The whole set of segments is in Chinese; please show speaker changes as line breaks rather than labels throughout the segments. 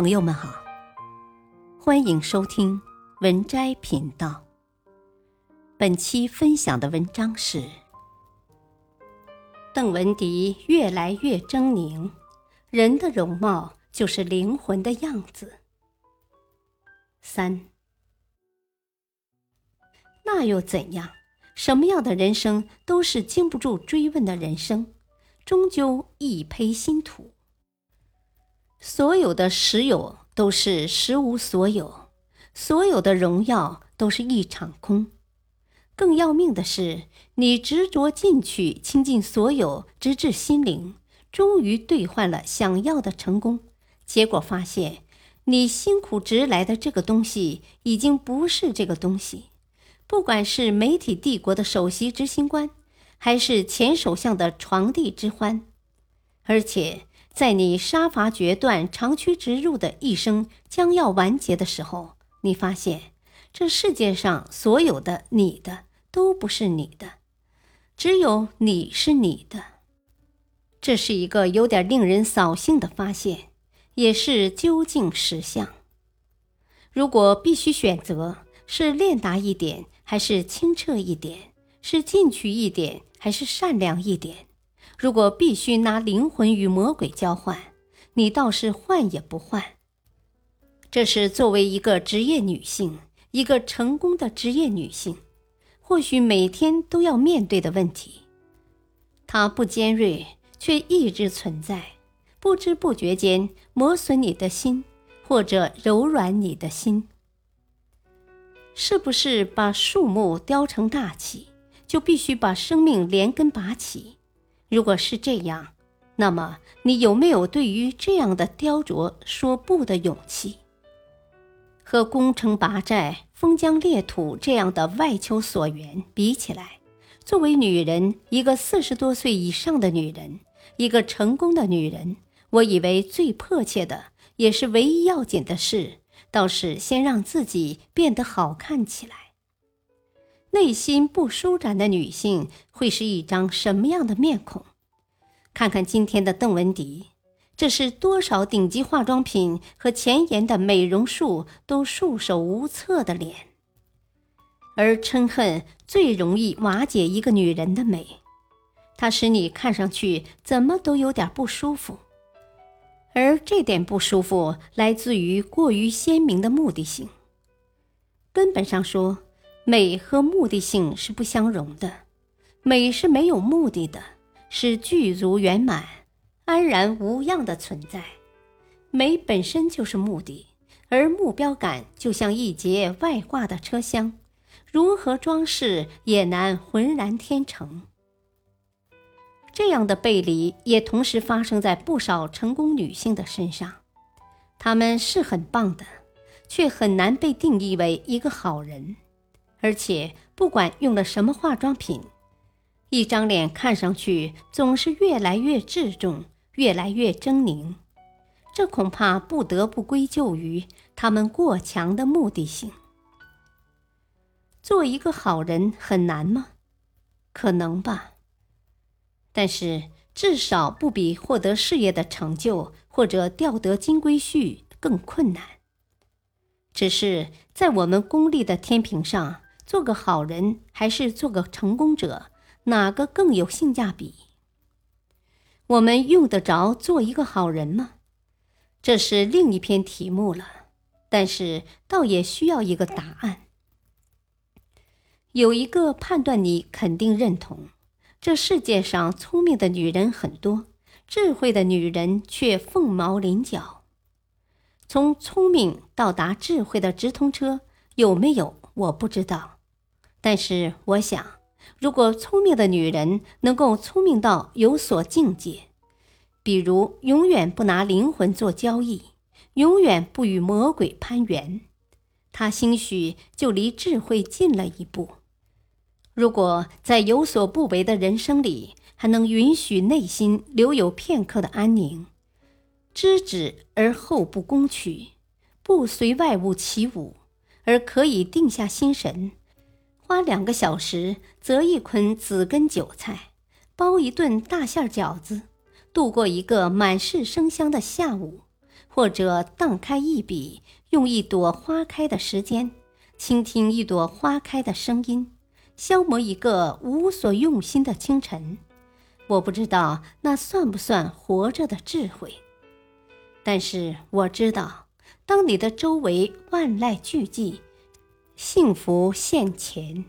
朋友们好，欢迎收听文摘频道。本期分享的文章是：邓文迪越来越狰狞，人的容貌就是灵魂的样子。三，那又怎样？什么样的人生都是经不住追问的人生，终究一胚新土。所有的实有都是实无所有，所有的荣耀都是一场空。更要命的是，你执着进去，倾尽所有，直至心灵，终于兑换了想要的成功。结果发现，你辛苦值来的这个东西，已经不是这个东西。不管是媒体帝国的首席执行官，还是前首相的床笫之欢，而且。在你杀伐决断、长驱直入的一生将要完结的时候，你发现这世界上所有的你的都不是你的，只有你是你的。这是一个有点令人扫兴的发现，也是究竟实相。如果必须选择，是练达一点还是清澈一点？是进取一点还是善良一点？如果必须拿灵魂与魔鬼交换，你倒是换也不换。这是作为一个职业女性，一个成功的职业女性，或许每天都要面对的问题。它不尖锐，却一直存在，不知不觉间磨损你的心，或者柔软你的心。是不是把树木雕成大器，就必须把生命连根拔起？如果是这样，那么你有没有对于这样的雕琢说不的勇气？和攻城拔寨、封疆裂土这样的外求所缘比起来，作为女人，一个四十多岁以上的女人，一个成功的女人，我以为最迫切的，也是唯一要紧的事，倒是先让自己变得好看起来。内心不舒展的女性会是一张什么样的面孔？看看今天的邓文迪，这是多少顶级化妆品和前沿的美容术都束手无策的脸。而嗔恨最容易瓦解一个女人的美，它使你看上去怎么都有点不舒服。而这点不舒服来自于过于鲜明的目的性。根本上说。美和目的性是不相容的，美是没有目的的，是具足圆满、安然无恙的存在。美本身就是目的，而目标感就像一节外挂的车厢，如何装饰也难浑然天成。这样的背离也同时发生在不少成功女性的身上，她们是很棒的，却很难被定义为一个好人。而且，不管用了什么化妆品，一张脸看上去总是越来越稚重，越来越狰狞。这恐怕不得不归咎于他们过强的目的性。做一个好人很难吗？可能吧。但是至少不比获得事业的成就或者钓得金龟婿更困难。只是在我们功利的天平上。做个好人还是做个成功者，哪个更有性价比？我们用得着做一个好人吗？这是另一篇题目了。但是倒也需要一个答案。有一个判断，你肯定认同：这世界上聪明的女人很多，智慧的女人却凤毛麟角。从聪明到达智慧的直通车有没有？我不知道。但是我想，如果聪明的女人能够聪明到有所境界，比如永远不拿灵魂做交易，永远不与魔鬼攀援，她兴许就离智慧近了一步。如果在有所不为的人生里，还能允许内心留有片刻的安宁，知止而后不攻取，不随外物起舞，而可以定下心神。花两个小时择一捆紫根韭菜，包一顿大馅饺子，度过一个满是生香的下午，或者荡开一笔，用一朵花开的时间，倾听一朵花开的声音，消磨一个无所用心的清晨。我不知道那算不算活着的智慧，但是我知道，当你的周围万籁俱寂，幸福现前。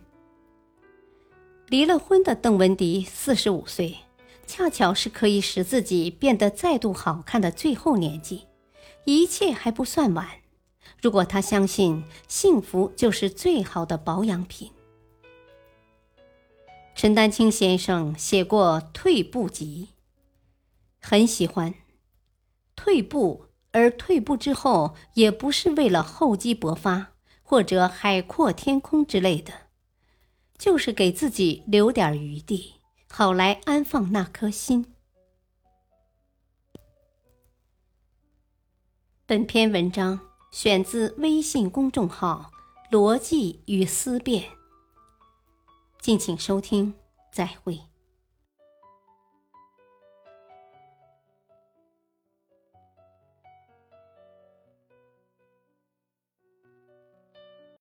离了婚的邓文迪四十五岁，恰巧是可以使自己变得再度好看的最后年纪。一切还不算晚，如果他相信幸福就是最好的保养品。陈丹青先生写过《退步集》，很喜欢。退步，而退步之后也不是为了厚积薄发或者海阔天空之类的，就是给自己留点余地，好来安放那颗心。本篇文章选自微信公众号《逻辑与思辨》，敬请收听，再会。